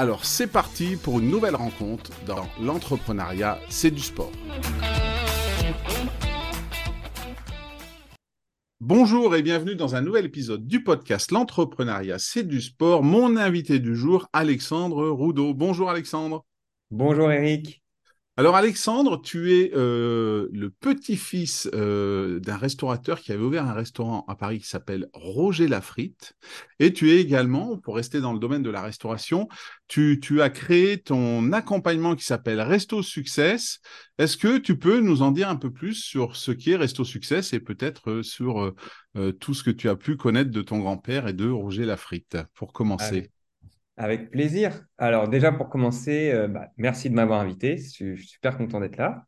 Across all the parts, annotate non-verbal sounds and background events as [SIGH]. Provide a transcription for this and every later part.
Alors c'est parti pour une nouvelle rencontre dans l'entrepreneuriat, c'est du sport. Bonjour et bienvenue dans un nouvel épisode du podcast L'entrepreneuriat, c'est du sport. Mon invité du jour, Alexandre Roudot. Bonjour Alexandre. Bonjour Eric. Alors Alexandre, tu es euh, le petit-fils euh, d'un restaurateur qui avait ouvert un restaurant à Paris qui s'appelle Roger Lafrite. Et tu es également, pour rester dans le domaine de la restauration, tu, as créé ton accompagnement qui s'appelle Resto Success. Est-ce que tu peux nous en dire un peu plus sur ce qu'est Resto Success et peut-être euh, sur tout ce que tu as pu connaître de ton grand-père et de Roger Lafrite, pour commencer? Avec plaisir. Alors déjà pour commencer, euh, bah, merci de m'avoir invité. Je suis super content d'être là.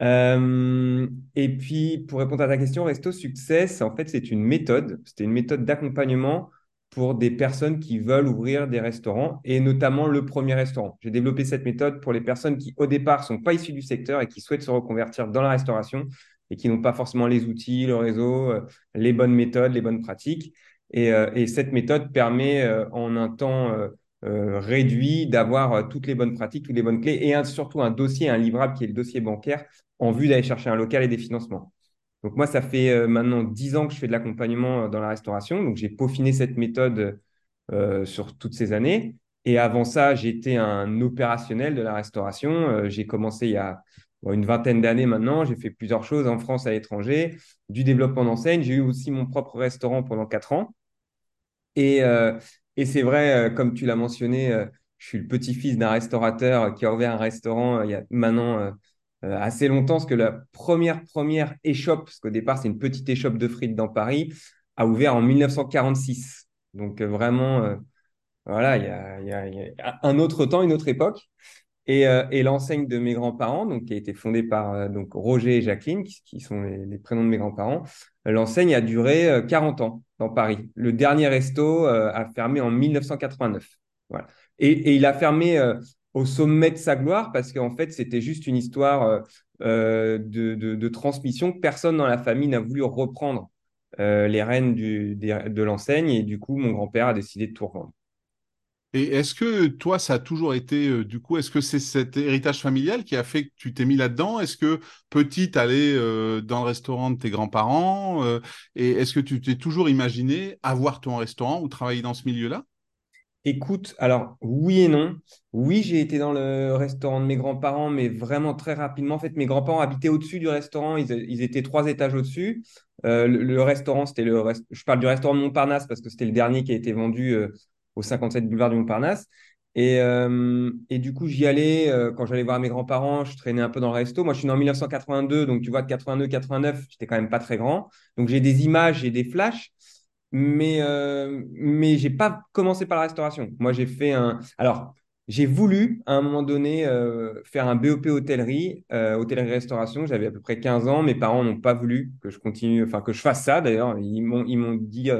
Euh, et puis pour répondre à ta question, Resto Success, en fait c'est une méthode. C'était une méthode d'accompagnement pour des personnes qui veulent ouvrir des restaurants et notamment le premier restaurant. J'ai développé cette méthode pour les personnes qui au départ sont pas issues du secteur et qui souhaitent se reconvertir dans la restauration et qui n'ont pas forcément les outils, le réseau, euh, les bonnes méthodes, les bonnes pratiques. Euh, et, cette méthode permet euh, en un temps euh, réduit d'avoir toutes les bonnes pratiques, toutes les bonnes clés et surtout un dossier, un livrable qui est le dossier bancaire en vue d'aller chercher un local et des financements. Donc moi, ça fait maintenant dix ans que je fais de l'accompagnement dans la restauration. Donc j'ai peaufiné cette méthode sur toutes ces années. Et avant ça, j'étais un opérationnel de la restauration. j'ai commencé il y a une vingtaine d'années maintenant. J'ai fait plusieurs choses en France, à l'étranger, du développement d'enseigne. J'ai eu aussi mon propre restaurant pendant quatre ans. Et, euh, et c'est vrai, euh, comme tu l'as mentionné, euh, je suis le petit-fils d'un restaurateur qui a ouvert un restaurant il y a maintenant assez longtemps, parce que la première, première échoppe, parce qu'au départ, c'est une petite échoppe de frites dans Paris, a ouvert en 1946. Donc vraiment, voilà, il, y a, un autre temps, une autre époque. Et, et l'enseigne de mes grands-parents, donc qui a été fondée par donc Roger et Jacqueline, qui, sont les, prénoms de mes grands-parents, l'enseigne a duré 40 ans dans Paris. Le dernier resto euh, a fermé en 1989. Voilà. Et, il a fermé euh, au sommet de sa gloire parce qu'en fait, c'était juste une histoire euh, de, transmission. Personne dans la famille n'a voulu reprendre les rênes de l'enseigne et du coup, mon grand-père a décidé de tout revendre. Et est-ce que toi, ça a toujours été, euh, du coup, est-ce que c'est cet héritage familial qui a fait que tu t'es mis là-dedans? Est-ce que petit, allais euh, dans le restaurant de tes grands-parents euh, Et est-ce que tu t'es toujours imaginé avoir ton restaurant ou travailler dans ce milieu-là? Écoute, alors oui et non. Oui, j'ai été dans le restaurant de mes grands-parents, mais vraiment très rapidement. En fait, mes grands-parents habitaient au-dessus du restaurant. Ils, étaient trois étages au-dessus. le, restaurant, c'était le. Je parle du restaurant de Montparnasse parce que c'était le dernier qui a été vendu au 57 boulevard du Montparnasse. Et, euh, et du coup, j'y allais euh, quand j'allais voir mes grands-parents, je traînais un peu dans le resto. Moi, je suis né en 1982, donc tu vois, de 82, 89, j'étais quand même pas très grand. Donc, j'ai des images, j'ai des flashs, mais, euh, mais j'ai pas commencé par la restauration. Moi, j'ai fait un. Alors, j'ai voulu à un moment donné euh, faire un BOP hôtellerie, hôtellerie-restauration. J'avais à peu près 15 ans. Mes parents n'ont pas voulu que je continue, enfin, que je fasse ça d'ailleurs. Ils m'ont dit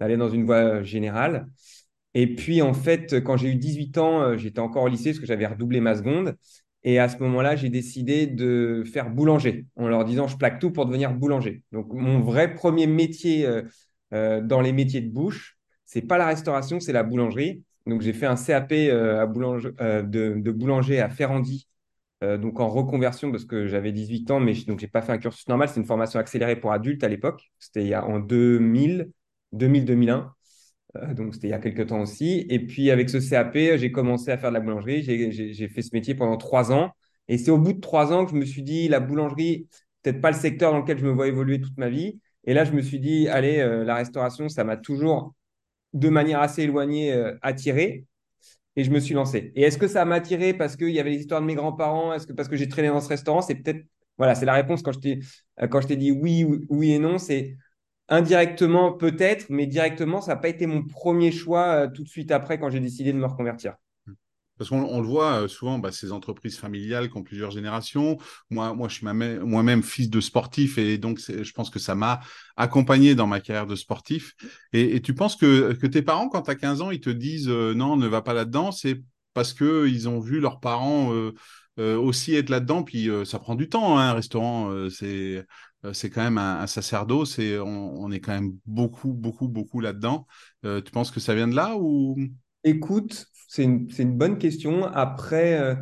d'aller dans une voie générale. Et puis, en fait, quand j'ai eu 18 ans, euh, j'étais encore au lycée parce que j'avais redoublé ma seconde. Et à ce moment-là, j'ai décidé de faire boulanger en leur disant je plaque tout pour devenir boulanger. Donc, mon vrai premier métier euh, euh, dans les métiers de bouche, c'est pas la restauration, c'est la boulangerie. Donc, j'ai fait un CAP à de, boulanger à Ferrandi, donc en reconversion parce que j'avais 18 ans, mais donc j'ai pas fait un cursus normal. C'est une formation accélérée pour adultes à l'époque. C'était en 2000, 2000-2001. Euh, donc c'était il y a quelques temps aussi. Et puis avec ce CAP, j'ai commencé à faire de la boulangerie. J'ai fait ce métier pendant trois ans. Et c'est au bout de trois ans que je me suis dit, la boulangerie, peut-être pas le secteur dans lequel je me vois évoluer toute ma vie. Et là, je me suis dit, allez, euh, la restauration, ça m'a toujours, de manière assez éloignée, euh, attiré. Et je me suis lancé. Et est-ce que ça m'a attiré parce qu'il y avait les histoires de mes grands-parents? Est-ce que parce que j'ai traîné dans ce restaurant? C'est peut-être, voilà, c'est la réponse quand je t'ai, dit oui, oui et non. C'est indirectement peut-être, mais directement, ça n'a pas été mon premier choix tout de suite après quand j'ai décidé de me reconvertir. Parce qu'on le voit euh, souvent, bah, ces entreprises familiales qui ont plusieurs générations. Moi, moi je suis moi-même fils de sportif et donc je pense que ça m'a accompagné dans ma carrière de sportif. Et, tu penses que, tes parents, quand tu as 15 ans, ils te disent euh, non, ne va pas là-dedans, c'est parce qu'ils ont vu leurs parents euh, aussi être là-dedans. Puis ça prend du temps, hein, un restaurant. c'est c'est quand même un, sacerdoce et on, est quand même beaucoup, beaucoup, beaucoup là-dedans. tu penses que ça vient de là ou? Écoute, c'est une, bonne question. Après, euh,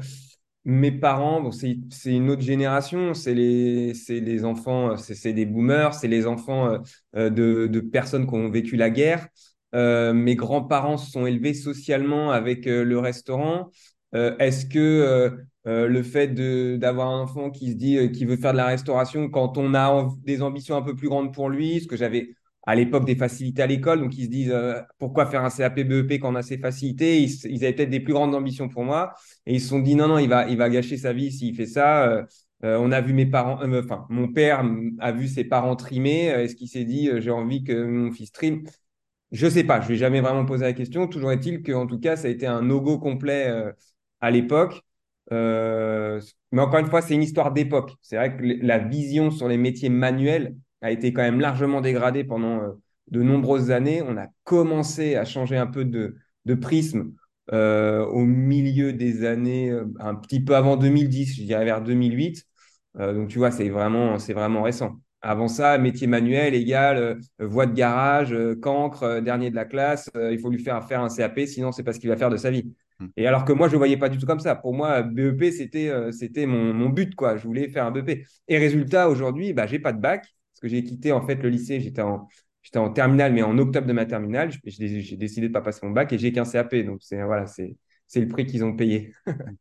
mes parents, c'est une autre génération, c'est les, enfants, c'est des boomers, c'est les enfants euh, de, personnes qui ont vécu la guerre. Euh, mes grands-parents se sont élevés socialement avec le restaurant. Est-ce que le fait d'avoir un enfant qui se dit qu'il veut faire de la restauration quand on a des ambitions un peu plus grandes pour lui, ce que j'avais à l'époque des facilités à l'école, donc ils se disent euh, pourquoi faire un CAP BEP quand on a ces facilités? Ils, avaient peut-être des plus grandes ambitions pour moi et ils se sont dit non non il va il va gâcher sa vie s'il fait ça. Euh, euh, on a vu mes parents, enfin mon père a vu ses parents trimer. Est-ce qu'il s'est dit j'ai envie que mon fils trime? Je sais pas, je ai jamais vraiment posé la question. Toujours est-il qu'en tout cas ça a été un no-go complet à l'époque. Mais encore une fois, c'est une histoire d'époque. C'est vrai que la vision sur les métiers manuels a été quand même largement dégradé pendant euh, de nombreuses années. On a commencé à changer un peu de, prisme euh, au milieu des années, euh, un petit peu avant 2010, je dirais vers 2008. donc tu vois, c'est vraiment, c'est vraiment récent. Avant ça, métier manuel égale voie de garage, cancre, dernier de la classe. il faut lui faire faire un CAP, sinon c'est pas ce qu'il va faire de sa vie. Hmm. Et alors que moi, je ne voyais pas du tout comme ça. Pour moi, BEP, c'était c'était mon, mon, but. quoi. Je voulais faire un BEP. Et résultat, aujourd'hui, bah, j'ai pas de bac que j'ai quitté en fait le lycée, j'étais en, j'étais en terminale, mais en octobre de ma terminale, j'ai décidé de pas passer mon bac et j'ai qu'un CAP. Donc c'est voilà, c'est le prix qu'ils ont payé. [LAUGHS]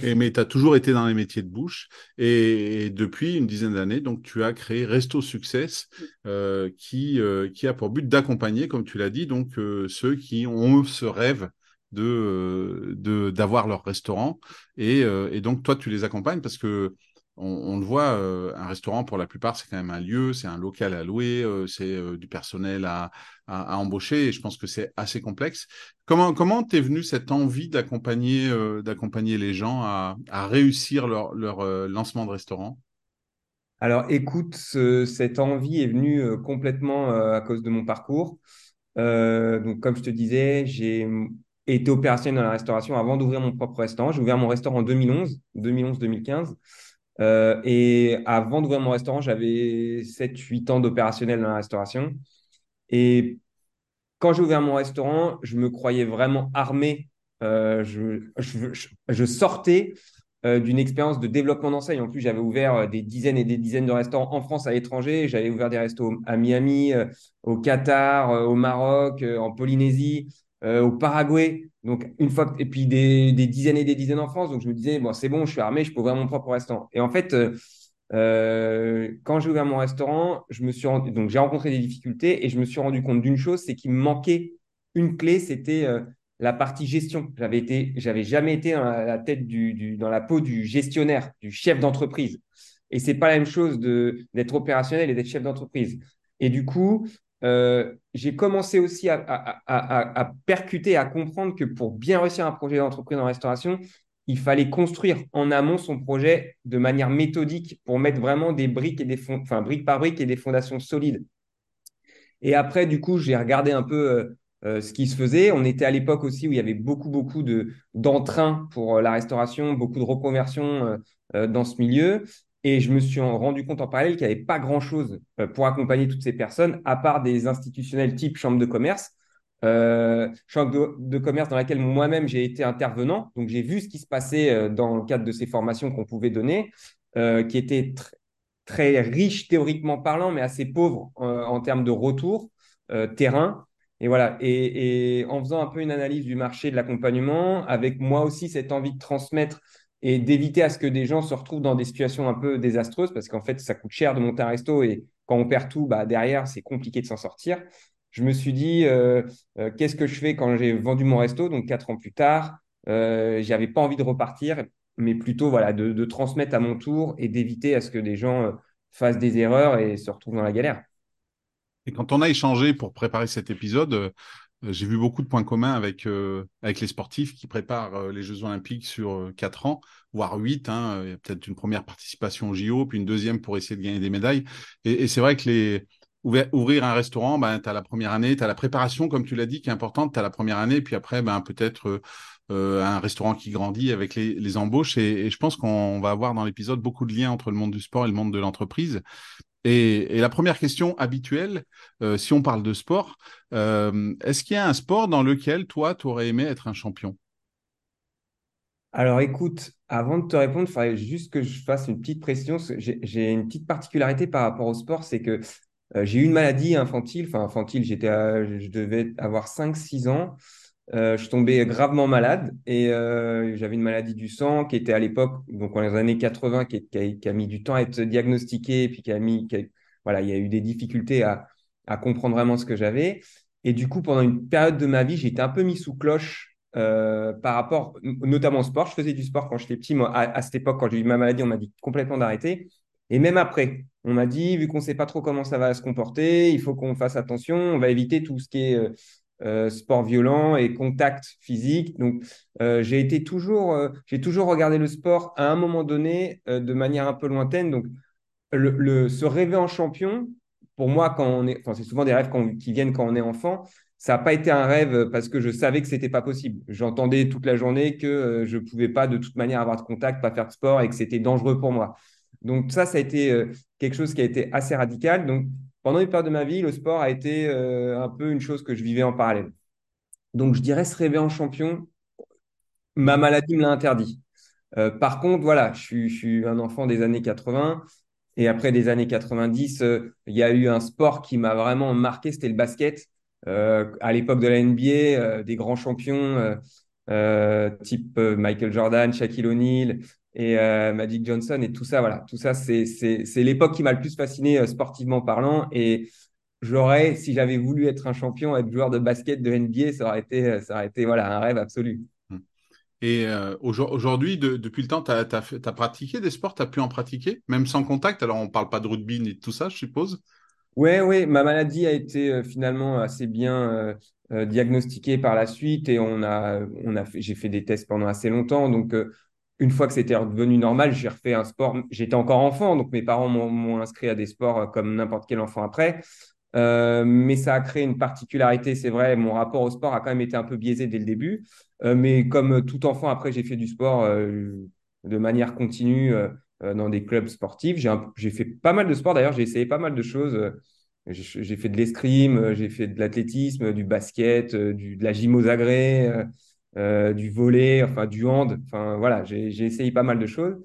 Et, mais tu as toujours été dans les métiers de bouche et, depuis une dizaine d'années, donc tu as créé Resto Success euh, qui, euh, qui a pour but d'accompagner, comme tu l'as dit, donc euh, ceux qui ont ce rêve de d'avoir leur restaurant et, et, donc toi tu les accompagnes parce que on, le voit, euh, un restaurant, pour la plupart, c'est quand même un lieu, c'est un local à louer, euh, c'est euh, du personnel à, embaucher, et je pense que c'est assez complexe. Comment comment t'es venu cette envie d'accompagner d'accompagner les gens à, réussir leur, lancement de restaurant? Alors, écoute, cette envie est venue complètement à cause de mon parcours. donc, comme je te disais, j'ai été opérationnel dans la restauration avant d'ouvrir mon propre restaurant. J'ai ouvert mon restaurant en 2011, 2011-2015. Euh, et avant d'ouvrir mon restaurant, j'avais 7-8 ans d'opérationnel dans la restauration. Et quand j'ai ouvert mon restaurant, je me croyais vraiment armé. Euh, je, je, sortais euh, d'une expérience de développement d'enseigne. En plus, j'avais ouvert des dizaines et des dizaines de restaurants en France, à l'étranger. J'avais ouvert des restos à Miami, au Qatar, au Maroc, en Polynésie, au Paraguay. Donc, une fois, et puis des, dizaines et des dizaines en France. Donc, je me disais, bon, c'est bon, je suis armé, je peux ouvrir mon propre restaurant. Et en fait, euh, euh, quand j'ai ouvert mon restaurant, je me suis donc j'ai rencontré des difficultés et je me suis rendu compte d'une chose, c'est qu'il me manquait une clé, c'était euh, la partie gestion. J'avais été, j'avais jamais été dans la, tête du, dans la peau du gestionnaire, du chef d'entreprise. Et c'est pas la même chose de d'être opérationnel et d'être chef d'entreprise. Et du coup, euh, j'ai commencé aussi à, percuter, à comprendre que pour bien réussir un projet d'entreprise en restauration, il fallait construire en amont son projet de manière méthodique pour mettre vraiment des briques et des enfin briques par briques et des fondations solides. Et après, du coup, j'ai regardé un peu euh, euh, ce qui se faisait. On était à l'époque aussi où il y avait beaucoup, beaucoup de d'entrain pour la restauration, beaucoup de reconversion dans ce milieu. Et je me suis rendu compte en parallèle qu'il n'y avait pas grand-chose euh, pour accompagner toutes ces personnes, à part des institutionnels type chambre de commerce, euh, chambre de, commerce dans laquelle moi-même j'ai été intervenant. Donc j'ai vu ce qui se passait euh, dans le cadre de ces formations qu'on pouvait donner, qui étaient très riches théoriquement parlant, mais assez pauvres en termes de retour terrain. Et voilà. Et, en faisant un peu une analyse du marché de l'accompagnement, avec moi aussi cette envie de transmettre et d'éviter à ce que des gens se retrouvent dans des situations un peu désastreuses parce qu'en fait, ça coûte cher de monter un resto et quand on perd tout, bah, derrière, c'est compliqué de s'en sortir. Je me suis dit, euh, euh, qu'est-ce que je fais quand j'ai vendu mon resto, donc quatre ans plus tard euh, J'avais pas envie de repartir, mais plutôt voilà, de, transmettre à mon tour et d'éviter à ce que des gens euh, fassent des erreurs et se retrouvent dans la galère. Et quand on a échangé pour préparer cet épisode, j'ai vu beaucoup de points communs avec, euh, avec les sportifs qui préparent euh, les Jeux Olympiques sur quatre ans, voire huit. Hein. Il y a peut-être une première participation au JO, puis une deuxième pour essayer de gagner des médailles. Et, c'est vrai que les, ouvrir un restaurant, ben, tu as la première année, tu as la préparation, comme tu l'as dit, qui est importante, tu as la première année, puis après, ben, peut-être euh, un restaurant qui grandit avec les, les embauches. Et, je pense qu'on va avoir dans l'épisode beaucoup de liens entre le monde du sport et le monde de l'entreprise. Et, la première question habituelle, euh, si on parle de sport, euh, est-ce qu'il y a un sport dans lequel toi, tu aurais aimé être un champion? Alors écoute, avant de te répondre, il faudrait juste que je fasse une petite précision. J'ai une petite particularité par rapport au sport, c'est que euh, j'ai eu une maladie infantile. Enfin, infantile, je devais avoir 5-6 ans. Euh, je tombais gravement malade et euh, j'avais une maladie du sang qui était à l'époque, donc dans les années 80, qui, a, mis du temps à être diagnostiquée, et puis qui a mis, voilà, il y a eu des difficultés à, comprendre vraiment ce que j'avais. Et du coup, pendant une période de ma vie, été un peu mis sous cloche euh, par rapport, notamment au sport. Je faisais du sport quand j'étais petit. Moi, à, cette époque, quand j'ai eu ma maladie, on m'a dit complètement d'arrêter. Et même après, on m'a dit, vu qu'on ne sait pas trop comment ça va se comporter, il faut qu'on fasse attention, on va éviter tout ce qui est euh, sport violent et contact physique. Donc, euh, j'ai été toujours, euh, j'ai toujours regardé le sport à un moment donné de manière un peu lointaine. Donc, le, se rêver en champion, pour moi, quand on est, enfin, c'est souvent des rêves qui viennent quand on est enfant. Ça n'a pas été un rêve parce que je savais que c'était pas possible. J'entendais toute la journée que je pouvais pas de toute manière avoir de contact, pas faire de sport et que c'était dangereux pour moi. Donc ça, ça a été quelque chose qui a été assez radical. Donc pendant une période de ma vie, le sport a été euh, un peu une chose que je vivais en parallèle. Donc, je dirais se rêver en champion, ma maladie me l'a interdit. Euh, par contre, voilà, je suis, un enfant des années 80. Et après des années 90, euh, il y a eu un sport qui m'a vraiment marqué, c'était le basket. à l'époque de la NBA, des grands champions type Michael Jordan, Shaquille O'Neal, et euh, Magic Johnson et tout ça, voilà, tout ça, c'est l'époque qui m'a le plus fasciné euh, sportivement parlant. Et j'aurais, si j'avais voulu être un champion, être joueur de basket de NBA, ça aurait été, euh, ça aurait été voilà, un rêve absolu. Hum. Et aujourd'hui, depuis le temps, tu as, as, pratiqué des sports, tu as pu en pratiquer, même sans contact? Alors, on ne parle pas de rugby ni de tout ça, je suppose. Oui, oui, ma maladie a été finalement assez bien diagnostiquée par la suite et on a, on a j'ai fait des tests pendant assez longtemps. Donc, une fois que c'était revenu normal, j'ai refait un sport. J'étais encore enfant, donc mes parents m'ont inscrit à des sports euh, comme n'importe quel enfant après. Euh, mais ça a créé une particularité, c'est vrai. Mon rapport au sport a quand même été un peu biaisé dès le début. Euh, mais comme tout enfant, après, j'ai fait du sport de manière continue dans des clubs sportifs. J'ai fait pas mal de sport d'ailleurs, j'ai essayé pas mal de choses. J'ai fait de l'escrime, j'ai fait de l'athlétisme, du basket, du, de la gym aux agrès. Euh, du volet, enfin du hand. Enfin voilà, j'ai essayé pas mal de choses.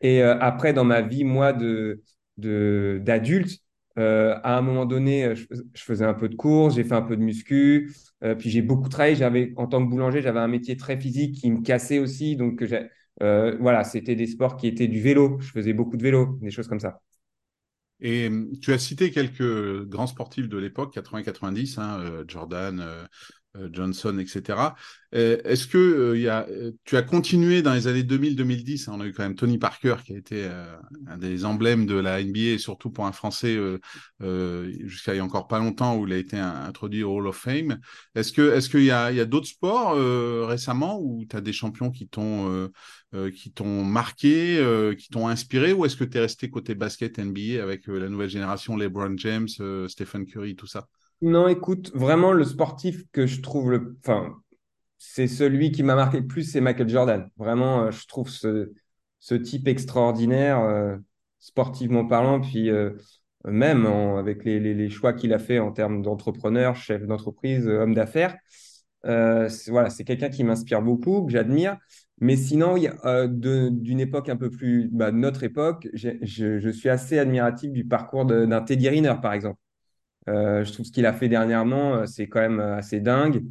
Et euh, après, dans ma vie, moi, de d'adulte, euh, à un moment donné, je, faisais un peu de course, j'ai fait un peu de muscu, puis j'ai beaucoup travaillé. J'avais, en tant que boulanger, j'avais un métier très physique qui me cassait aussi. Donc, voilà, c'était des sports qui étaient du vélo. Je faisais beaucoup de vélo, des choses comme ça. Et tu as cité quelques grands sportifs de l'époque, 80-90, hein, Jordan, Johnson, etc. Euh, est-ce que euh, y a, tu as continué dans les années 2000-2010 hein, On a eu quand même Tony Parker qui a été un des emblèmes de la NBA et surtout pour un Français jusqu'à il y a encore pas longtemps où il a été introduit au Hall of Fame. Est-ce que est-ce qu'il y a, y a d'autres sports récemment où tu as des champions qui t'ont qui t'ont marqué, qui t'ont inspiré ou est-ce que tu es resté côté basket NBA avec la nouvelle génération, LeBron James, Stephen Curry, tout ça? Non, écoute, vraiment, le sportif que je trouve le. Enfin, c'est celui qui m'a marqué le plus, c'est Michael Jordan. Vraiment, euh, je trouve ce, ce type extraordinaire, euh, sportivement parlant, puis euh, même avec les, les, choix qu'il a fait en termes d'entrepreneur, chef d'entreprise, homme d'affaires. voilà, c'est quelqu'un qui m'inspire beaucoup, que j'admire. Mais sinon, d'une époque un peu plus, bah, notre époque, je, je, suis assez admiratif du parcours d'un Teddy Riner, par exemple. Euh, je trouve ce qu'il a fait dernièrement, euh, c'est quand même euh, assez dingue.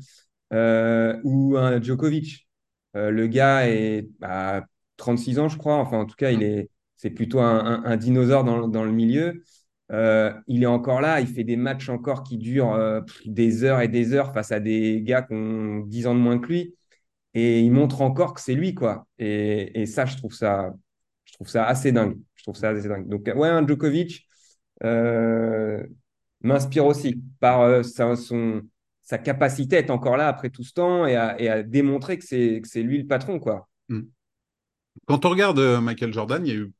ou un Djokovic. le gars est, bah, 36 ans, je crois. Enfin, en tout cas, il est, c'est plutôt un, dinosaure dans, le milieu. Il est encore là, il fait des matchs encore qui durent des heures et des heures face à des gars qui ont 10 ans de moins que lui. Et il montre encore que c'est lui, quoi. Et, ça, je trouve ça, je trouve ça assez dingue. Je trouve ça assez dingue. Donc, ouais, un Djokovic m'inspire aussi par sa, son, sa capacité à être encore là après tout ce temps et à, démontrer que c'est lui le patron, quoi. Hmm. Quand on regarde Michael Jordan, il y a eu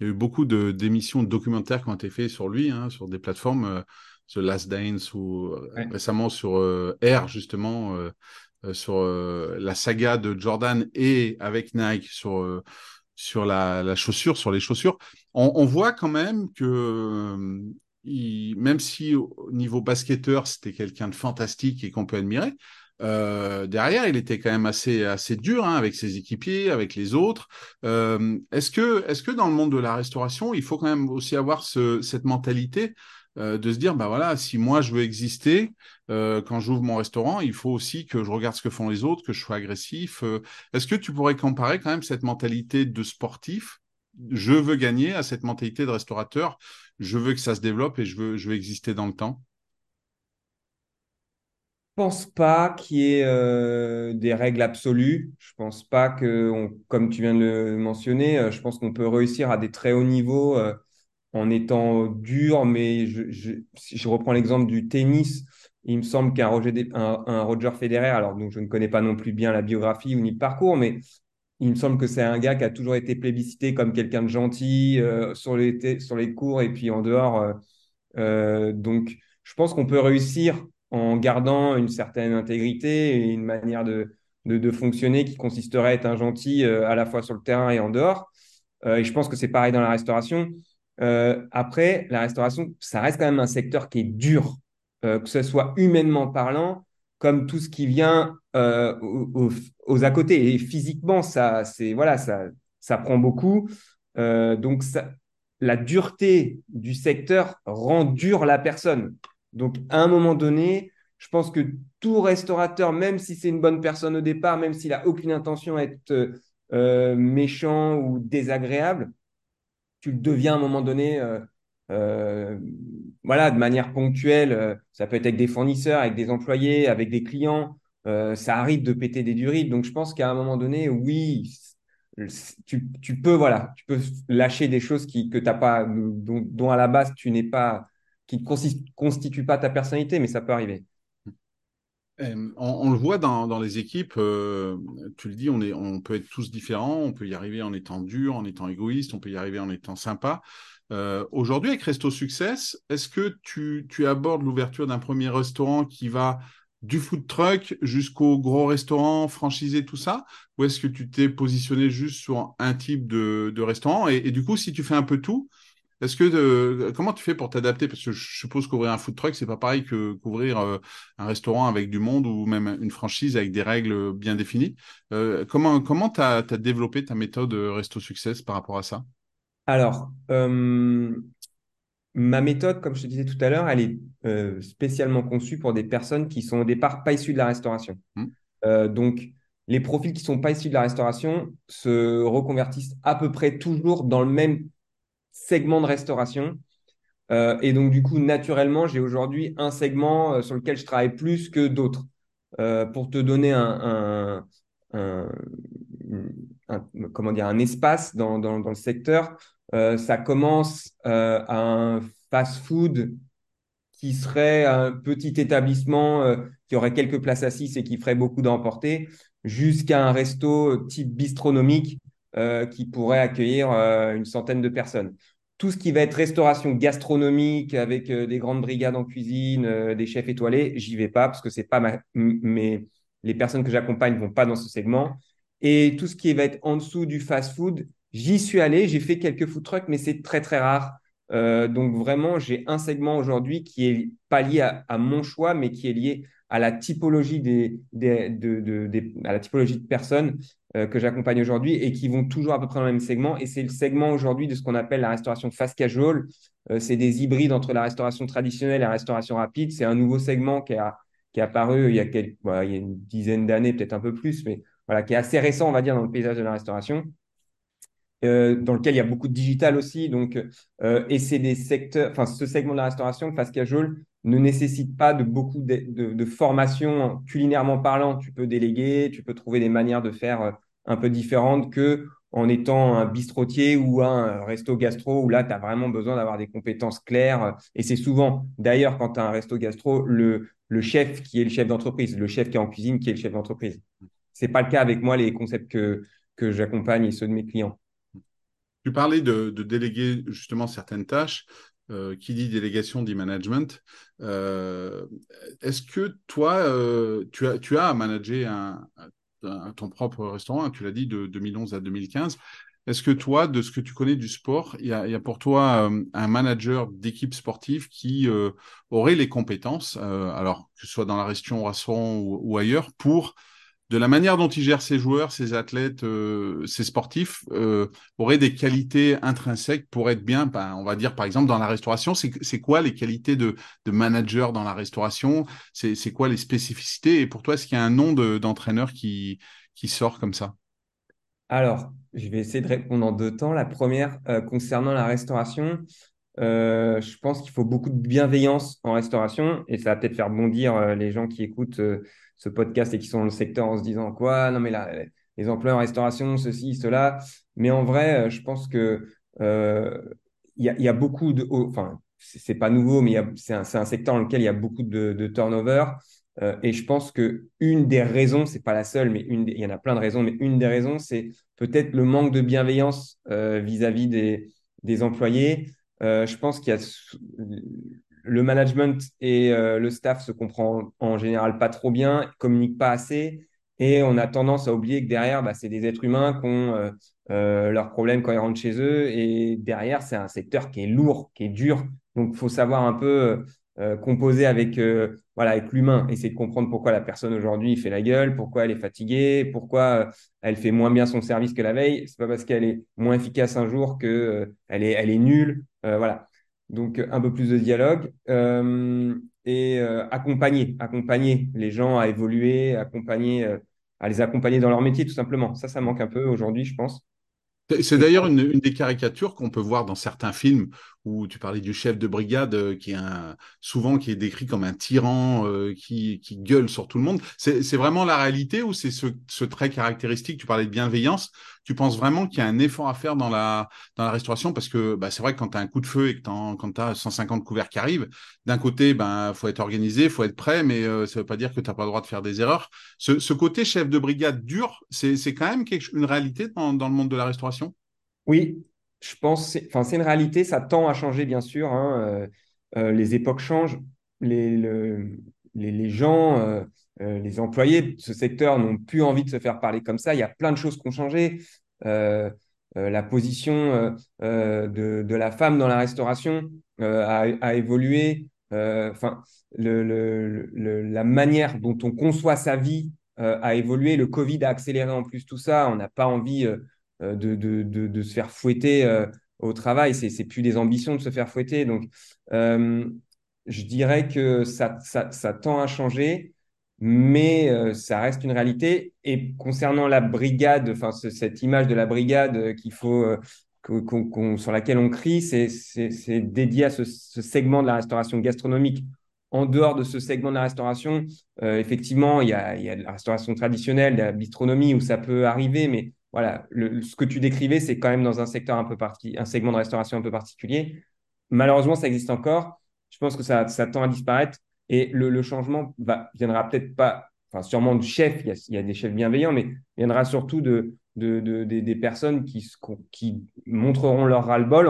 il y a eu beaucoup d'émissions de, documentaires qui ont été faits sur lui, hein, sur des plateformes, euh, The Last Dance ou euh, récemment sur euh, Air, justement, sur la saga de Jordan et avec Nike sur, sur la, chaussure, sur les chaussures. On, voit quand même que même si au niveau basketteur, c'était quelqu'un de fantastique et qu'on peut admirer, euh, derrière, il était quand même assez assez dur hein, avec ses équipiers, avec les autres. Euh, est-ce que est-ce que dans le monde de la restauration, il faut quand même aussi avoir ce, cette mentalité euh, de se dire bah voilà, si moi je veux exister quand j'ouvre mon restaurant, il faut aussi que je regarde ce que font les autres, que je sois agressif. est-ce que tu pourrais comparer quand même cette mentalité de sportif je veux gagner à cette mentalité de restaurateur, je veux que ça se développe et je veux je exister dans le temps pense pas qu'il y ait euh, des règles absolues. Je pense pas que, comme tu viens de le mentionner, euh, je pense qu'on peut réussir à des très hauts niveaux euh, en étant dur. Mais je, si je reprends l'exemple du tennis, il me semble qu'un Roger, un, Roger Federer, alors donc je ne connais pas non plus bien la biographie ou ni le parcours, mais il me semble que c'est un gars qui a toujours été plébiscité comme quelqu'un de gentil sur les sur les cours et puis en dehors. donc, je pense qu'on peut réussir en gardant une certaine intégrité et une manière de, de, fonctionner qui consisterait à être un gentil euh, à la fois sur le terrain et en dehors. Euh, et je pense que c'est pareil dans la restauration. Euh, après, la restauration, ça reste quand même un secteur qui est dur, que ce soit humainement parlant, comme tout ce qui vient aux, aux, à côté. Et physiquement, ça, c'est voilà, ça, ça prend beaucoup. donc, ça, la dureté du secteur rend dure la personne. Donc, à un moment donné, je pense que tout restaurateur, même si c'est une bonne personne au départ, même s'il n'a aucune intention d'être euh, méchant ou désagréable, tu le deviens à un moment donné, euh, euh, voilà, de manière ponctuelle. ça peut être avec des fournisseurs, avec des employés, avec des clients. Ça arrive de péter des durites. Donc, je pense qu'à un moment donné, oui, tu, peux, voilà, tu peux lâcher des choses qui, que t'as pas, dont à la base tu n'es pas qui ne constitue pas ta personnalité, mais ça peut arriver. Euh, on, le voit dans, les équipes, euh, tu le dis, on, est, on peut être tous différents, on peut y arriver en étant dur, en étant égoïste, on peut y arriver en étant sympa. Euh, aujourd'hui, avec Resto Success, est-ce que tu, tu abordes l'ouverture d'un premier restaurant qui va du food truck jusqu'au gros restaurant franchisé, tout ça? Ou est-ce que tu t'es positionné juste sur un type de, restaurant? Et, du coup, si tu fais un peu tout, est-ce que comment tu fais pour t'adapter? Parce que je suppose qu'ouvrir un food truck, c'est pas pareil que qu'ouvrir euh, un restaurant avec du monde ou même une franchise avec des règles bien définies. Euh, comment comment tu as, développé ta méthode euh, Resto Success par rapport à ça? Alors, ma méthode, comme je te disais tout à l'heure, elle est spécialement conçue pour des personnes qui sont au départ pas issues de la restauration. Mmh. donc, les profils qui sont pas issus de la restauration se reconvertissent à peu près toujours dans le même segment de restauration. Euh, et donc, du coup, naturellement, j'ai aujourd'hui un segment euh, sur lequel je travaille plus que d'autres. Euh, pour te donner un, comment dire, un espace dans, dans, le secteur, ça commence à un fast-food qui serait un petit établissement qui aurait quelques places assises et qui ferait beaucoup d'emporter, jusqu'à un resto type bistronomique euh, qui pourrait accueillir euh, une centaine de personnes. Tout ce qui va être restauration gastronomique avec euh, des grandes brigades en cuisine, des chefs étoilés, j'y vais pas parce que c'est pas ma, mais les personnes que j'accompagne vont pas dans ce segment. Et tout ce qui va être en dessous du fast-food, j'y suis allé, j'ai fait quelques food trucks, mais c'est très très rare. donc vraiment, j'ai un segment aujourd'hui qui est pas lié à, mon choix, mais qui est lié à la typologie des, de, à la typologie de personnes euh, que j'accompagne aujourd'hui et qui vont toujours à peu près dans le même segment. Et c'est le segment aujourd'hui de ce qu'on appelle la restauration fast casual. Euh, c'est des hybrides entre la restauration traditionnelle et la restauration rapide. C'est un nouveau segment qui, a, qui est apparu il y a, quelques, il y a une dizaine d'années, peut-être un peu plus, mais voilà, qui est assez récent, on va dire, dans le paysage de la restauration. Dans lequel il y a beaucoup de digital aussi. Donc, et c'est des secteurs, enfin, ce segment de la restauration, le fast casual, ne nécessite pas de beaucoup de, formation culinairement parlant. Tu peux déléguer, tu peux trouver des manières de faire un peu différentes que en étant un bistrotier ou un resto gastro où là, tu as vraiment besoin d'avoir des compétences claires. Et c'est souvent, d'ailleurs, quand tu as un resto gastro, le, le chef qui est le chef d'entreprise, le chef qui est en cuisine qui est le chef d'entreprise. C'est pas le cas avec moi, les concepts que, que j'accompagne et ceux de mes clients. Tu parlais de, déléguer justement certaines tâches. Euh, qui dit délégation dit management. Euh, est-ce que toi, euh, tu, as, managé un, ton propre restaurant, hein, tu l'as dit, de 2011 à 2015. Est-ce que toi, de ce que tu connais du sport, il y a, pour toi un manager d'équipe sportive qui aurait les compétences, alors que ce soit dans la ou, ou ailleurs, pour de la manière dont il gère ses joueurs, ses athlètes, euh, ses sportifs, euh, aurait des qualités intrinsèques pour être bien, ben, on va dire par exemple dans la restauration, c'est quoi les qualités de, manager dans la restauration? C'est quoi les spécificités? Et pour toi, est-ce qu'il y a un nom d'entraîneur qui, sort comme ça? Alors, je vais essayer de répondre en deux temps. La première, euh, concernant la restauration, je pense qu'il faut beaucoup de bienveillance en restauration et ça va peut-être faire bondir les gens qui écoutent ce podcast et qui sont dans le secteur en se disant quoi Non, mais là, les emplois en restauration, ceci, cela. Mais en vrai, euh, je pense que euh, il y, a beaucoup de. Enfin, c'est pas nouveau, mais c'est un, secteur dans lequel il y a beaucoup de, turnover. Euh, et je pense que une des raisons, c'est pas la seule, mais une, il y en a plein de raisons, mais une des raisons, c'est peut-être le manque de bienveillance vis-à-vis des, des, employés. Je pense qu'il y a le management et euh, le staff se comprennent en général pas trop bien, communiquent pas assez, et on a tendance à oublier que derrière, bah, c'est des êtres humains qui ont euh, euh, leurs problèmes quand ils rentrent chez eux, et derrière, c'est un secteur qui est lourd, qui est dur. Donc, faut savoir un peu composer avec, voilà, avec l'humain, essayer de comprendre pourquoi la personne aujourd'hui fait la gueule, pourquoi elle est fatiguée, pourquoi elle fait moins bien son service que la veille. C'est pas parce qu'elle est moins efficace un jour que elle est, elle est nulle. voilà. Donc, un peu plus de dialogue euh, et euh, accompagner, accompagner les gens à évoluer, accompagner, euh, à les accompagner dans leur métier, tout simplement. Ça, ça manque un peu aujourd'hui, je pense. C'est d'ailleurs une, des caricatures qu'on peut voir dans certains films où tu parlais du chef de brigade euh, qui est un, souvent qui est décrit comme un tyran euh, qui, qui, gueule sur tout le monde. C'est vraiment la réalité ou c'est ce, ce, trait caractéristique? Tu parlais de bienveillance. Tu penses vraiment qu'il y a un effort à faire dans la, dans la restauration? Parce que bah, c'est vrai que quand tu as un coup de feu et que quand tu as 150 couverts qui arrivent, d'un côté, ben faut être organisé, faut être prêt, mais euh, ça veut pas dire que tu n'as pas le droit de faire des erreurs. Ce, côté chef de brigade dur, c'est quand même une réalité dans, le monde de la restauration? Oui, je pense, enfin, c'est une réalité, ça tend à changer, bien sûr. Hein, euh, euh, les époques changent, les, les, gens, euh, les employés de ce secteur n'ont plus envie de se faire parler comme ça. Il y a plein de choses qui ont changé. la position de, la femme dans la restauration a, évolué. Enfin, la manière dont on conçoit sa vie a évolué. Le Covid a accéléré en plus tout ça. On n'a pas envie euh, de, de, se faire fouetter euh, au travail. C'est, c'est plus des ambitions de se faire fouetter. Donc, euh, je dirais que ça, ça, tend à changer, mais ça reste une réalité. Et concernant la brigade, enfin, cette image de la brigade qu'il faut, sur laquelle on crie, c'est, dédié à ce, segment de la restauration gastronomique. En dehors de ce segment de la restauration, effectivement, il y, a, il y a la restauration traditionnelle, la bistronomie où ça peut arriver, mais voilà, ce que tu décrivais, c'est quand même dans un secteur un peu parti, un segment de restauration un peu particulier. Malheureusement, ça existe encore. Je pense que ça, tend à disparaître et le, changement va, viendra peut-être pas, enfin sûrement du chef, il y, a, des chefs bienveillants, mais viendra surtout de, des personnes qui, qui montreront leur ras-le-bol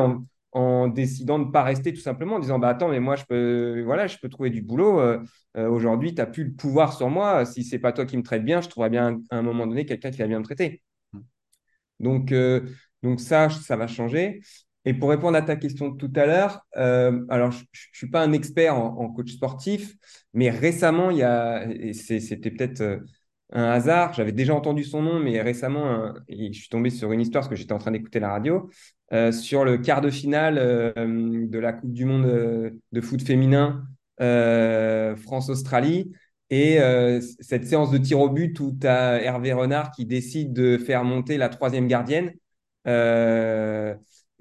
en, décidant de ne pas rester tout simplement en disant bah attends mais moi je peux voilà je peux trouver du boulot euh, euh, aujourd'hui tu n'as plus le pouvoir sur moi si c'est pas toi qui me traites bien je trouverai bien à un moment donné quelqu'un qui va bien me traiter donc, euh, donc ça, ça va changer. Et pour répondre à ta question de tout à l'heure, euh, alors je ne suis pas un expert en, coach sportif, mais récemment, il y a, c'était peut-être euh, un hasard, j'avais déjà entendu son nom, mais récemment, je suis tombé sur une histoire parce que j'étais en train d'écouter la radio, sur le quart de finale de la Coupe du Monde de foot féminin France-Australie. Et euh, cette séance de tir au but où tu as Hervé Renard qui décide de faire monter la troisième gardienne.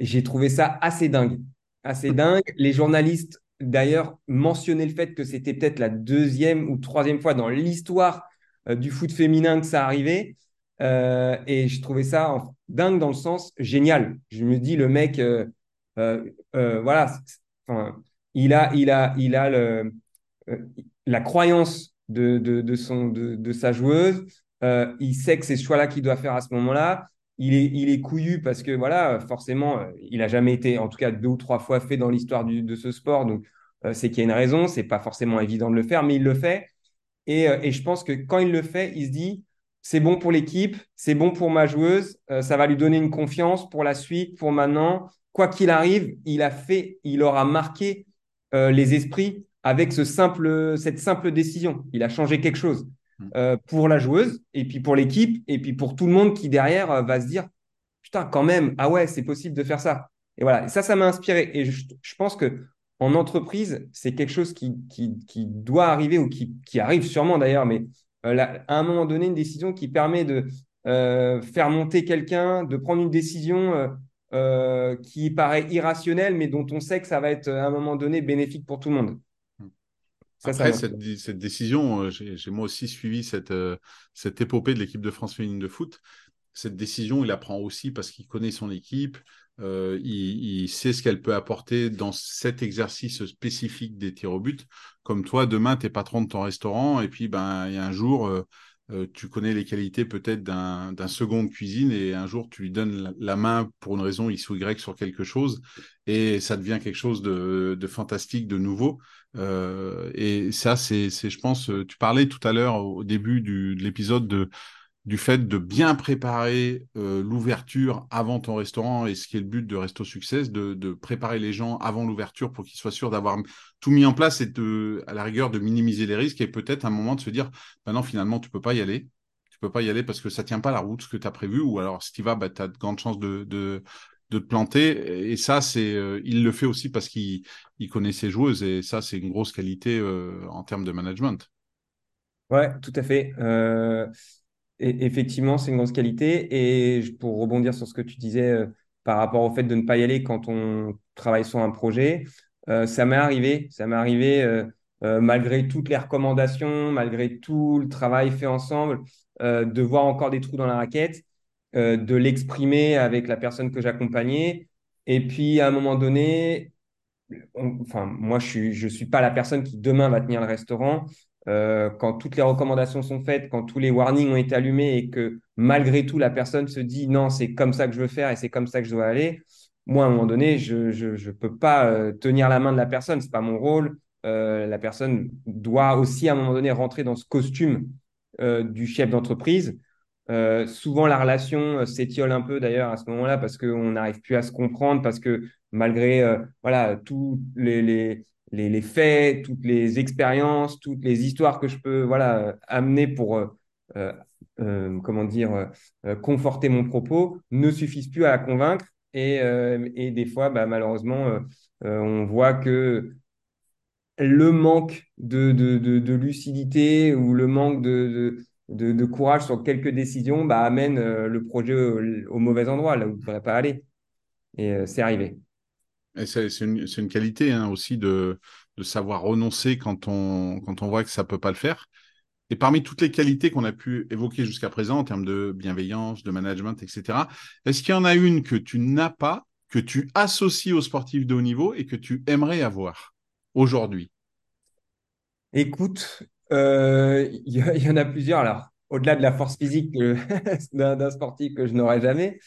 Euh, j'ai trouvé ça assez dingue. Assez dingue. Les journalistes, d'ailleurs, mentionnaient le fait que c'était peut-être la deuxième ou troisième fois dans l'histoire euh, du foot féminin que ça arrivait. Euh, et je trouvais ça dingue dans le sens génial. Je me dis, le mec, voilà, il a, il a, il a la croyance de, son, de sa joueuse. il sait que c'est ce choix-là qu'il doit faire à ce moment-là il est, il est couillu parce que voilà, forcément, euh, il n'a jamais été, en tout cas deux ou trois fois fait dans l'histoire de ce sport. Donc, euh, c'est qu'il y a une raison. C'est pas forcément évident de le faire, mais il le fait. Et, euh, et, je pense que quand il le fait, il se dit c'est bon pour l'équipe, c'est bon pour ma joueuse, ça va lui donner une confiance pour la suite, pour maintenant. Quoi qu'il arrive, il a fait, il aura marqué les esprits avec cette simple décision. Il a changé quelque chose. Mm. Euh, pour la joueuse, et puis pour l'équipe, et puis pour tout le monde qui derrière euh, va se dire Putain, quand même, ah ouais, c'est possible de faire ça. Et voilà, ça, ça m'a inspiré. Et je, pense que en entreprise, c'est quelque chose qui, qui, doit arriver ou qui, qui arrive sûrement d'ailleurs, mais euh, à un moment donné, une décision qui permet de faire monter quelqu'un, de prendre une décision qui paraît irrationnelle, mais dont on sait que ça va être à un moment donné bénéfique pour tout le monde. Après, cette, décision, euh, j'ai moi aussi suivi cette, euh, cette épopée de l'équipe de France féminine de foot. Cette décision, il la prend aussi parce qu'il connaît son équipe, euh, il, sait ce qu'elle peut apporter dans cet exercice spécifique des tirs au but. Comme toi, demain, tu es patron de ton restaurant et puis ben, il y a un jour, tu connais les qualités peut-être d'un second de cuisine et un jour, tu lui donnes la, main pour une raison X ou Y sur quelque chose et ça devient quelque chose de, de fantastique, de nouveau. Euh, et ça, c'est, je pense, euh, tu parlais tout à l'heure au début de l'épisode de, du fait de bien préparer euh, l'ouverture avant ton restaurant et ce qui est le but de Resto Success, de, de préparer les gens avant l'ouverture pour qu'ils soient sûrs d'avoir tout mis en place et de, à la rigueur de minimiser les risques et peut-être un moment de se dire, bah finalement, tu peux pas y aller. Tu peux pas y aller parce que ça tient pas la route, ce que tu as prévu, ou alors si tu vas, bah, tu as de grandes chances de, de te planter. Et ça, c'est, euh, il le fait aussi parce qu'il il connaît ses joueuses. Et ça, c'est une grosse qualité euh, en termes de management. Ouais, tout à fait. Euh, et, effectivement, c'est une grosse qualité. Et pour rebondir sur ce que tu disais par rapport au fait de ne pas y aller quand on travaille sur un projet, ça m'est arrivé. Ça m'est arrivé. malgré toutes les recommandations, malgré tout le travail fait ensemble, de voir encore des trous dans la raquette euh, de l'exprimer avec la personne que j'accompagnais. Et puis, à un moment donné, enfin, moi, je ne suis, je suis pas la personne qui demain va tenir le restaurant. Euh, quand toutes les recommandations sont faites, quand tous les warnings ont été allumés et que malgré tout, la personne se dit non, c'est comme ça que je veux faire et c'est comme ça que je dois aller, moi, à un moment donné, je ne peux pas euh, tenir la main de la personne, ce n'est pas mon rôle. la personne doit aussi, à un moment donné, rentrer dans ce costume du chef d'entreprise. Euh, souvent, la relation euh, s'étiole un peu d'ailleurs à ce moment-là parce qu'on n'arrive plus à se comprendre, parce que malgré euh, voilà, tous les, les, les, faits, toutes les expériences, toutes les histoires que je peux voilà, amener pour comment dire, conforter mon propos, ne suffisent plus à la convaincre. Et, des fois, bah, malheureusement, on voit que le manque de, de, de, lucidité ou le manque de, de, courage sur quelques décisions bah, amène euh, le projet au, mauvais endroit, là où il ne devrait pas aller. Et euh, c'est arrivé. c'est une, une, qualité hein, aussi de, de, savoir renoncer quand on, quand on voit que ça ne peut pas le faire. Et parmi toutes les qualités qu'on a pu évoquer jusqu'à présent en termes de bienveillance, de management, etc., est-ce qu'il y en a une que tu n'as pas, que tu associes aux sportifs de haut niveau et que tu aimerais avoir aujourd'hui? Écoute, [LAUGHS] il y, en a plusieurs. Alors, au-delà de la force physique [LAUGHS] d'un sportif que je n'aurai jamais,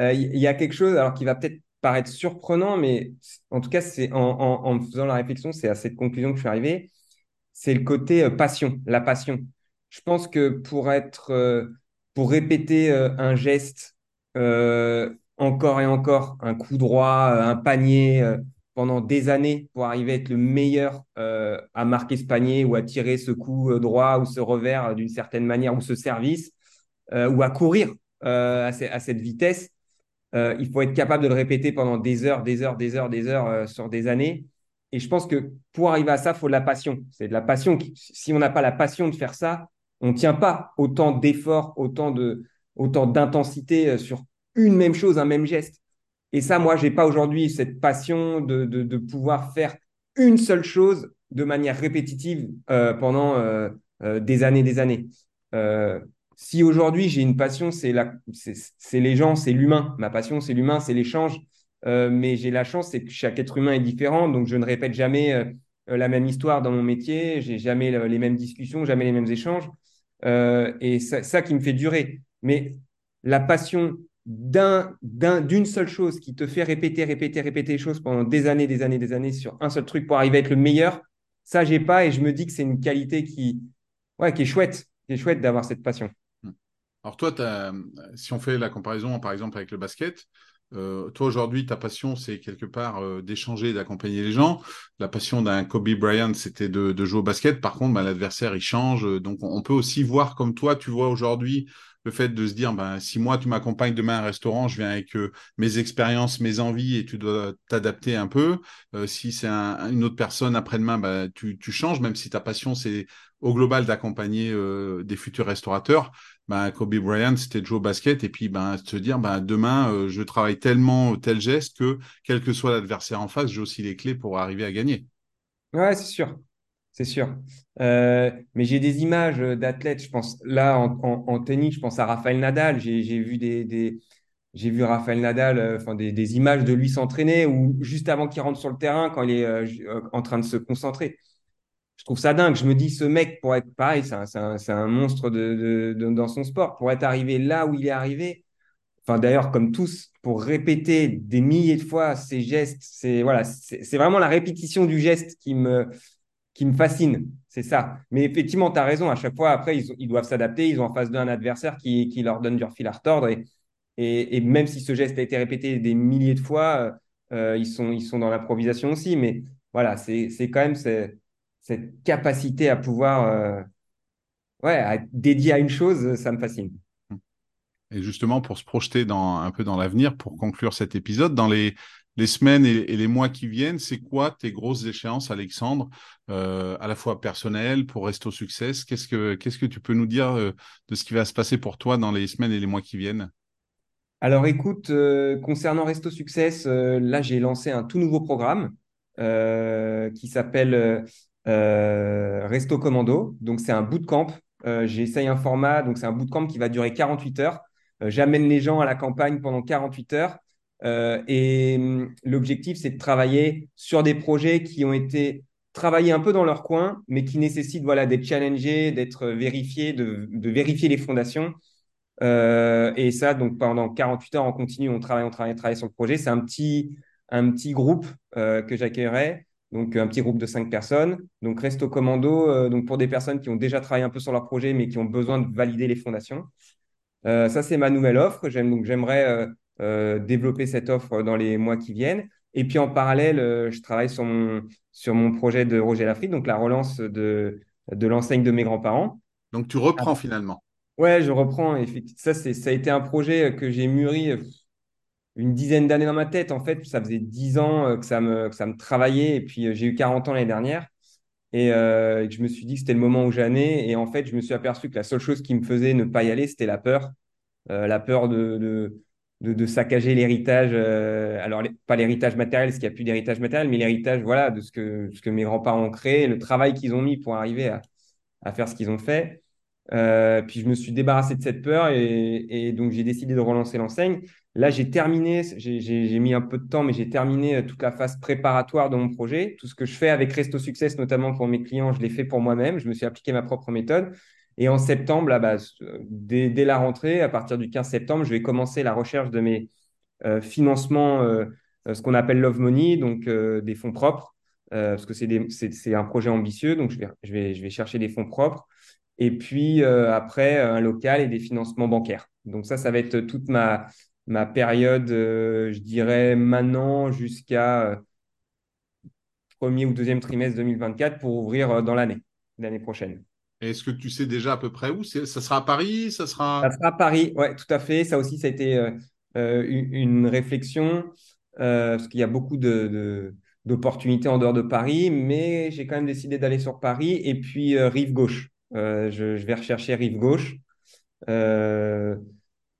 euh, il y, a quelque chose alors qui va peut-être paraître surprenant, mais en tout cas, c'est en, faisant la réflexion, c'est à cette conclusion que je suis arrivé. C'est le côté euh, passion, la passion. Je pense que pour être, pour répéter un geste encore et encore, un coup droit, un panier, pendant des années pour arriver à être le meilleur euh, à marquer ce panier ou à tirer ce coup euh, droit ou ce revers euh, d'une certaine manière ou ce service ou à courir à, cette vitesse. il faut être capable de le répéter pendant des heures, des heures, des heures, des heures sur des années. Et je pense que pour arriver à ça, il faut de la passion. C'est de la passion. si on n'a pas la passion de faire ça, on ne tient pas autant d'efforts, autant de, autant d'intensité sur une même chose, un même geste. Et ça, moi, j'ai pas aujourd'hui cette passion de, de, de, pouvoir faire une seule chose de manière répétitive euh, pendant euh, euh, des années, des années. Euh, si aujourd'hui j'ai une passion, c'est la, c'est les gens, c'est l'humain. Ma passion, c'est l'humain, c'est l'échange. Euh, mais j'ai la chance, c'est que chaque être humain est différent, donc je ne répète jamais la même histoire dans mon métier, j'ai jamais les mêmes discussions, jamais les mêmes échanges. Et c'est ça qui me fait durer. Mais la passion d'un, d'une seule chose qui te fait répéter, répéter, répéter les choses pendant des années, des années, des années sur un seul truc pour arriver à être le meilleur, ça, j'ai pas et je me dis que c'est une qualité qui, ouais, qui est chouette, qui est chouette d'avoir cette passion. Alors toi, si on fait la comparaison par exemple avec le basket, euh, toi aujourd'hui, ta passion, c'est quelque part euh, d'échanger, d'accompagner les gens. La passion d'un Kobe Bryant, c'était de, de, jouer au basket. Par contre, bah, l'adversaire, il change. Donc, on peut aussi voir comme toi, tu vois aujourd'hui le fait de se dire, ben, si moi, tu m'accompagnes demain à un restaurant, je viens avec euh, mes expériences, mes envies et tu dois t'adapter un peu. Euh, si c'est un, une autre personne après-demain, ben, tu, changes, même si ta passion, c'est au global d'accompagner des futurs restaurateurs. Ben, Kobe Bryant, c'était de jouer au basket et puis ben, se dire, ben, demain, je travaille tellement tel geste que, quel que soit l'adversaire en face, j'ai aussi les clés pour arriver à gagner. Ouais, c'est sûr c'est sûr. Euh, mais j'ai des images d'athlètes, je pense, là, en, tennis, je pense à Raphaël Nadal. J'ai vu des, j'ai vu Raphaël Nadal, euh, des, images de lui s'entraîner ou juste avant qu'il rentre sur le terrain, quand il est euh, en train de se concentrer. Je trouve ça dingue. Je me dis, ce mec, pour être pareil, c'est un, monstre dans son sport. Pour être arrivé là où il est arrivé, enfin d'ailleurs, comme tous, pour répéter des milliers de fois ces gestes, c'est voilà, c'est vraiment la répétition du geste qui me, fascine. C'est ça. Mais effectivement, tu as raison. À chaque fois, après, ils, doivent s'adapter. Ils ont en face d'un adversaire qui, leur donne du fil à retordre. Et, et, même si ce geste a été répété des milliers de fois, euh, ils, sont, ils sont dans l'improvisation aussi. Mais voilà, c'est quand même cette, capacité à pouvoir euh, ouais, à être dédié à une chose, ça me fascine. Et justement, pour se projeter dans, un peu dans l'avenir, pour conclure cet épisode, dans les, les semaines et, les mois qui viennent, c'est quoi tes grosses échéances, Alexandre, euh, à la fois personnelles, pour Resto Success? Qu'est-ce que qu'est-ce que tu peux nous dire euh, de ce qui va se passer pour toi dans les semaines et les mois qui viennent? Alors écoute, euh, concernant Resto Success, là j'ai lancé un tout nouveau programme qui s'appelle Resto Commando. Donc c'est un bootcamp. J'essaye un format, donc c'est un bootcamp qui va durer 48 heures. J'amène les gens à la campagne pendant 48 heures euh, et hum, l'objectif, c'est de travailler sur des projets qui ont été travaillés un peu dans leur coin, mais qui nécessitent voilà, d'être challengés, d'être vérifiés, de, de, vérifier les fondations. Euh, et ça, donc pendant 48 heures, on continue, on travaille, on travaille, on travaille sur le projet. C'est un petit, un petit groupe euh, que j'accueillerai, donc un petit groupe de cinq personnes. Donc Resto Commando, euh, donc pour des personnes qui ont déjà travaillé un peu sur leur projet, mais qui ont besoin de valider les fondations. Euh, ça, c'est ma nouvelle offre. J'aime, donc j'aimerais euh, développer cette offre dans les mois qui viennent. Et puis en parallèle, je travaille sur mon, sur mon projet de Roger Lafrique, donc la relance de, de l'enseigne de mes grands-parents. Donc tu reprends finalement. Ouais, je reprends. Ça, c'est, ça a été un projet que j'ai mûri une dizaine d'années dans ma tête. En fait, ça faisait dix ans que ça me, que ça me travaillait. Et puis j'ai eu 40 ans l'année dernière. Et je me suis dit que c'était le moment où j'allais. Et en fait, je me suis aperçu que la seule chose qui me faisait ne pas y aller, c'était la peur. la peur de, de, de, saccager l'héritage, euh, alors pas l'héritage matériel, parce qu'il n'y a plus d'héritage matériel, mais l'héritage voilà, de ce que, ce que mes grands-parents ont créé, le travail qu'ils ont mis pour arriver à, à faire ce qu'ils ont fait. Euh, puis je me suis débarrassé de cette peur et, et donc j'ai décidé de relancer l'enseigne. Là, j'ai terminé, j'ai mis un peu de temps, mais j'ai terminé euh, toute la phase préparatoire de mon projet. Tout ce que je fais avec Resto Success, notamment pour mes clients, je l'ai fait pour moi-même. Je me suis appliqué ma propre méthode. Et en septembre, là, bah, dès, la rentrée, à partir du 15 septembre, je vais commencer la recherche de mes euh, financements, euh, euh, ce qu'on appelle Love Money, donc des fonds propres, parce que c'est un projet ambitieux, donc je vais chercher des fonds propres. Et puis après, un local et des financements bancaires. Donc ça, ça va être toute ma, ma période, je dirais maintenant jusqu'à premier ou deuxième trimestre 2024 pour ouvrir dans l'année, l'année prochaine. Est-ce que tu sais déjà à peu près où Ça sera à Paris Ça sera... Ça sera à Paris, oui, tout à fait. Ça aussi, ça a été euh, euh, une, réflexion, euh, parce qu'il y a beaucoup de, d'opportunités en dehors de Paris, mais j'ai quand même décidé d'aller sur Paris et puis rive gauche. Je, vais rechercher rive gauche.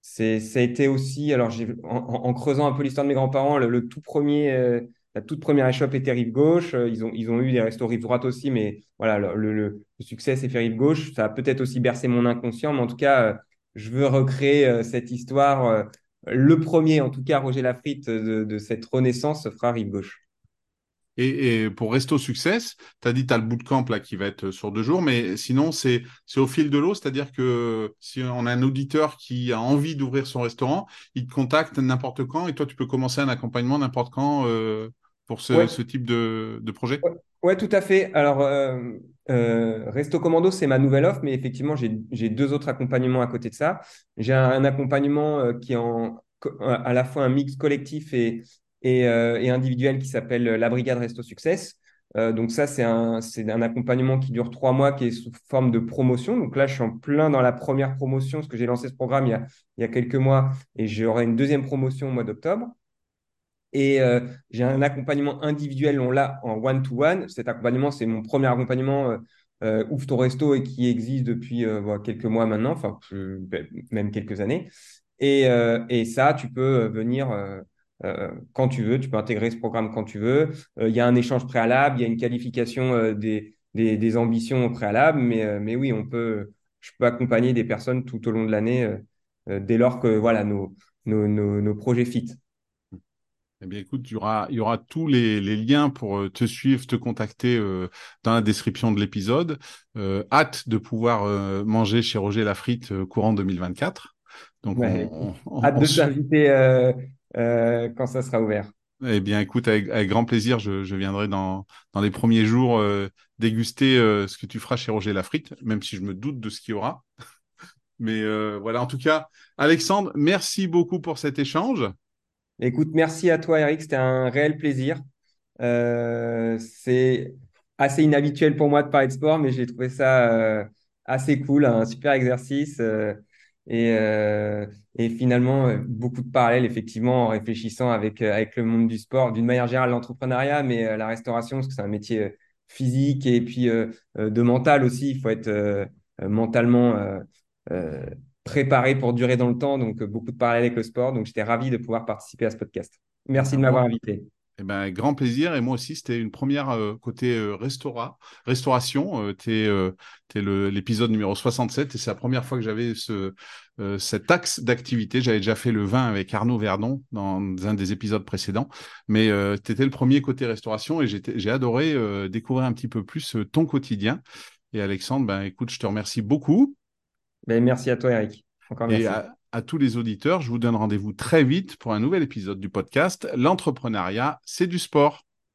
C'est, ça a été aussi, alors en, en, creusant un peu l'histoire de mes grands-parents, le, tout premier, la toute première échoppe était rive gauche. ils, ont, ils ont eu des restos rive droite aussi, mais voilà, le, succès s'est fait rive gauche. Ça a peut-être aussi bercé mon inconscient, mais en tout cas, je veux recréer cette histoire. le premier, en tout cas, Roger Lafrite, de, de cette renaissance fera rive gauche. Et, pour Resto Success, tu as dit tu as le bootcamp là qui va être sur deux jours, mais sinon c'est au fil de l'eau, c'est-à-dire que si on a un auditeur qui a envie d'ouvrir son restaurant, il te contacte n'importe quand et toi tu peux commencer un accompagnement n'importe quand euh, pour ce, type de, projet ouais. tout à fait. Alors euh, euh, Resto Commando, c'est ma nouvelle offre, mais effectivement j'ai deux autres accompagnements à côté de ça. J'ai un, accompagnement qui est en, à la fois un mix collectif et, euh, et, individuel qui s'appelle la Brigade Resto Success. Euh, donc ça, c'est un, c'est un accompagnement qui dure trois mois, qui est sous forme de promotion. Donc là, je suis en plein dans la première promotion, parce que j'ai lancé ce programme il y a, il y a quelques mois, et j'aurai une deuxième promotion au mois d'octobre. Et euh, j'ai un accompagnement individuel, on l'a en one-to-one. Cet accompagnement, c'est mon premier accompagnement euh, Ouvre ton resto et qui existe depuis quelques mois maintenant, enfin ben, même quelques années. Et, et ça, tu peux venir euh, quand tu veux. Tu peux intégrer ce programme quand tu veux. Euh, il y a un échange préalable, il y a une qualification euh, des, des, ambitions préalables, mais, mais oui, on peut, je peux accompagner des personnes tout au long de l'année dès lors que voilà, nos, nos, nos, projets fit. Eh bien, écoute, il y aura, il y aura tous les, les liens pour te suivre, te contacter dans la description de l'épisode. hâte de pouvoir manger chez Roger Lafrite courant 2024. Donc, on, hâte de t'inviter euh, quand ça sera ouvert. Eh bien, écoute, avec, grand plaisir, je, viendrai dans, dans, les premiers jours euh, déguster euh, ce que tu feras chez Roger Lafrite, même si je me doute de ce qu'il y aura. [LAUGHS] Mais voilà, en tout cas, Alexandre, merci beaucoup pour cet échange. Écoute, merci à toi, Eric. C'était un réel plaisir. c'est assez inhabituel pour moi de parler de sport, mais j'ai trouvé ça assez cool, un super exercice. Et, euh, et finalement, euh, beaucoup de parallèles, effectivement, en réfléchissant avec, euh, avec le monde du sport, d'une manière générale, l'entrepreneuriat, mais la restauration, parce que c'est un métier physique et puis de mental aussi. Il faut être mentalement préparé pour durer dans le temps. Donc, beaucoup de parallèles avec le sport. Donc, j'étais ravi de pouvoir participer à ce podcast. Merci de m'avoir invité. Eh ben, grand plaisir. Et moi aussi, c'était une première euh, côté euh, restauration. Euh, tu es, l'épisode numéro 67 et c'est la première fois que j'avais ce, cet axe d'activité. J'avais déjà fait le vin avec Arnaud Verdon dans un des épisodes précédents. Mais tu étais le premier côté restauration et j'ai adoré découvrir un petit peu plus ton quotidien. Et Alexandre, ben, écoute, je te remercie beaucoup. Ben, merci à toi, Eric. Encore merci à tous les auditeurs. Je vous donne rendez-vous très vite pour un nouvel épisode du podcast. L'entrepreneuriat, c'est du sport.